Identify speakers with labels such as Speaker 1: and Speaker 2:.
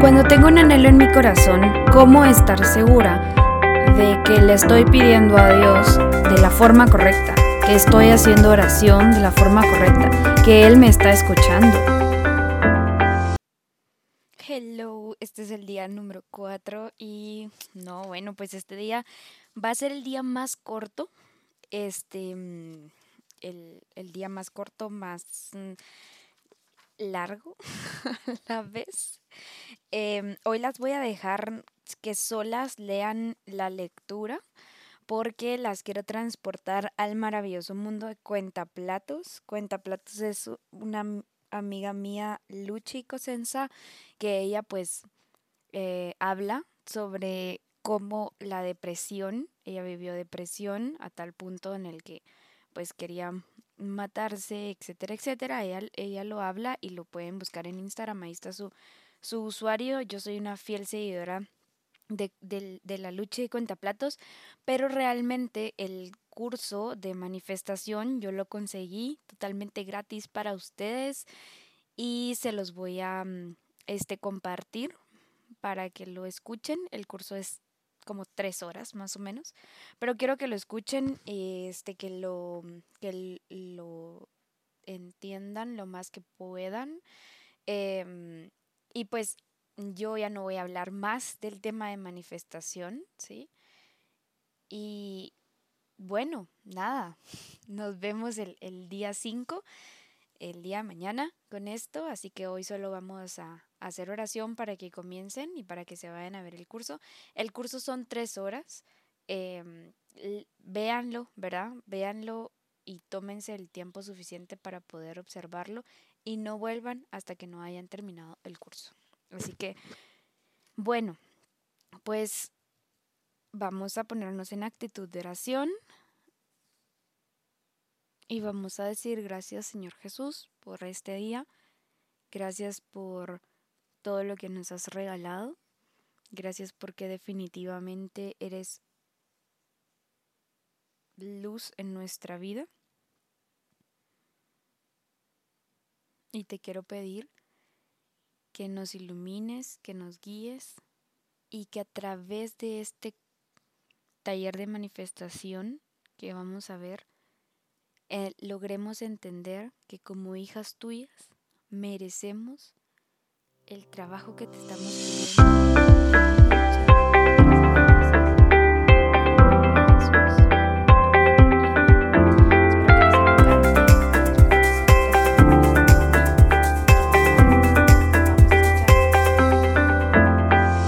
Speaker 1: Cuando tengo un anhelo en mi corazón, ¿cómo estar segura de que le estoy pidiendo a Dios de la forma correcta? Que estoy haciendo oración de la forma correcta, que Él me está escuchando. Hello, este es el día número 4 y no, bueno, pues este día va a ser el día más corto, este, mm, el, día más corto, más mm, largo a la vez. Em, hoy las voy a dejar que solas lean la lectura porque las quiero transportar al maravilloso mundo de Cuentaplatos. Cuentaplatos es una amiga mía, Luchi Cosenza, que ella pues eh, habla sobre cómo la depresión, ella vivió depresión a tal punto en el que pues quería matarse, etcétera, etcétera. Ella, ella lo habla y lo pueden buscar en Instagram, ahí está su, su usuario. Yo soy una fiel seguidora de, de, la lucha de cuentaplatos, pero realmente el curso de manifestación yo lo conseguí totalmente gratis para ustedes y se los voy a mm, este, compartir para que lo escuchen. El curso es como tres horas más o menos. Pero quiero que lo escuchen, este, que lo, que lo entiendan lo más que puedan. Em, y pues yo ya no voy a hablar más del tema de manifestación, ¿sí? Y bueno, nada, nos vemos el, el día 5 el día mañana con esto, así que hoy solo vamos a hacer oración para que comiencen y para que se vayan a ver el curso. El curso son tres horas, eh, véanlo, ¿verdad? Véanlo y tómense el tiempo suficiente para poder observarlo y no vuelvan hasta que no hayan terminado el curso. Así que, bueno, pues vamos a ponernos en actitud de oración. Y vamos a decir gracias Señor Jesús por este día. Gracias por todo lo que nos has regalado. Gracias porque definitivamente eres luz en nuestra vida. Y te quiero pedir que nos ilumines, que nos guíes y que a través de este taller de manifestación que vamos a ver, eh, logremos entender que como hijas tuyas merecemos el trabajo que te estamos pidiendo.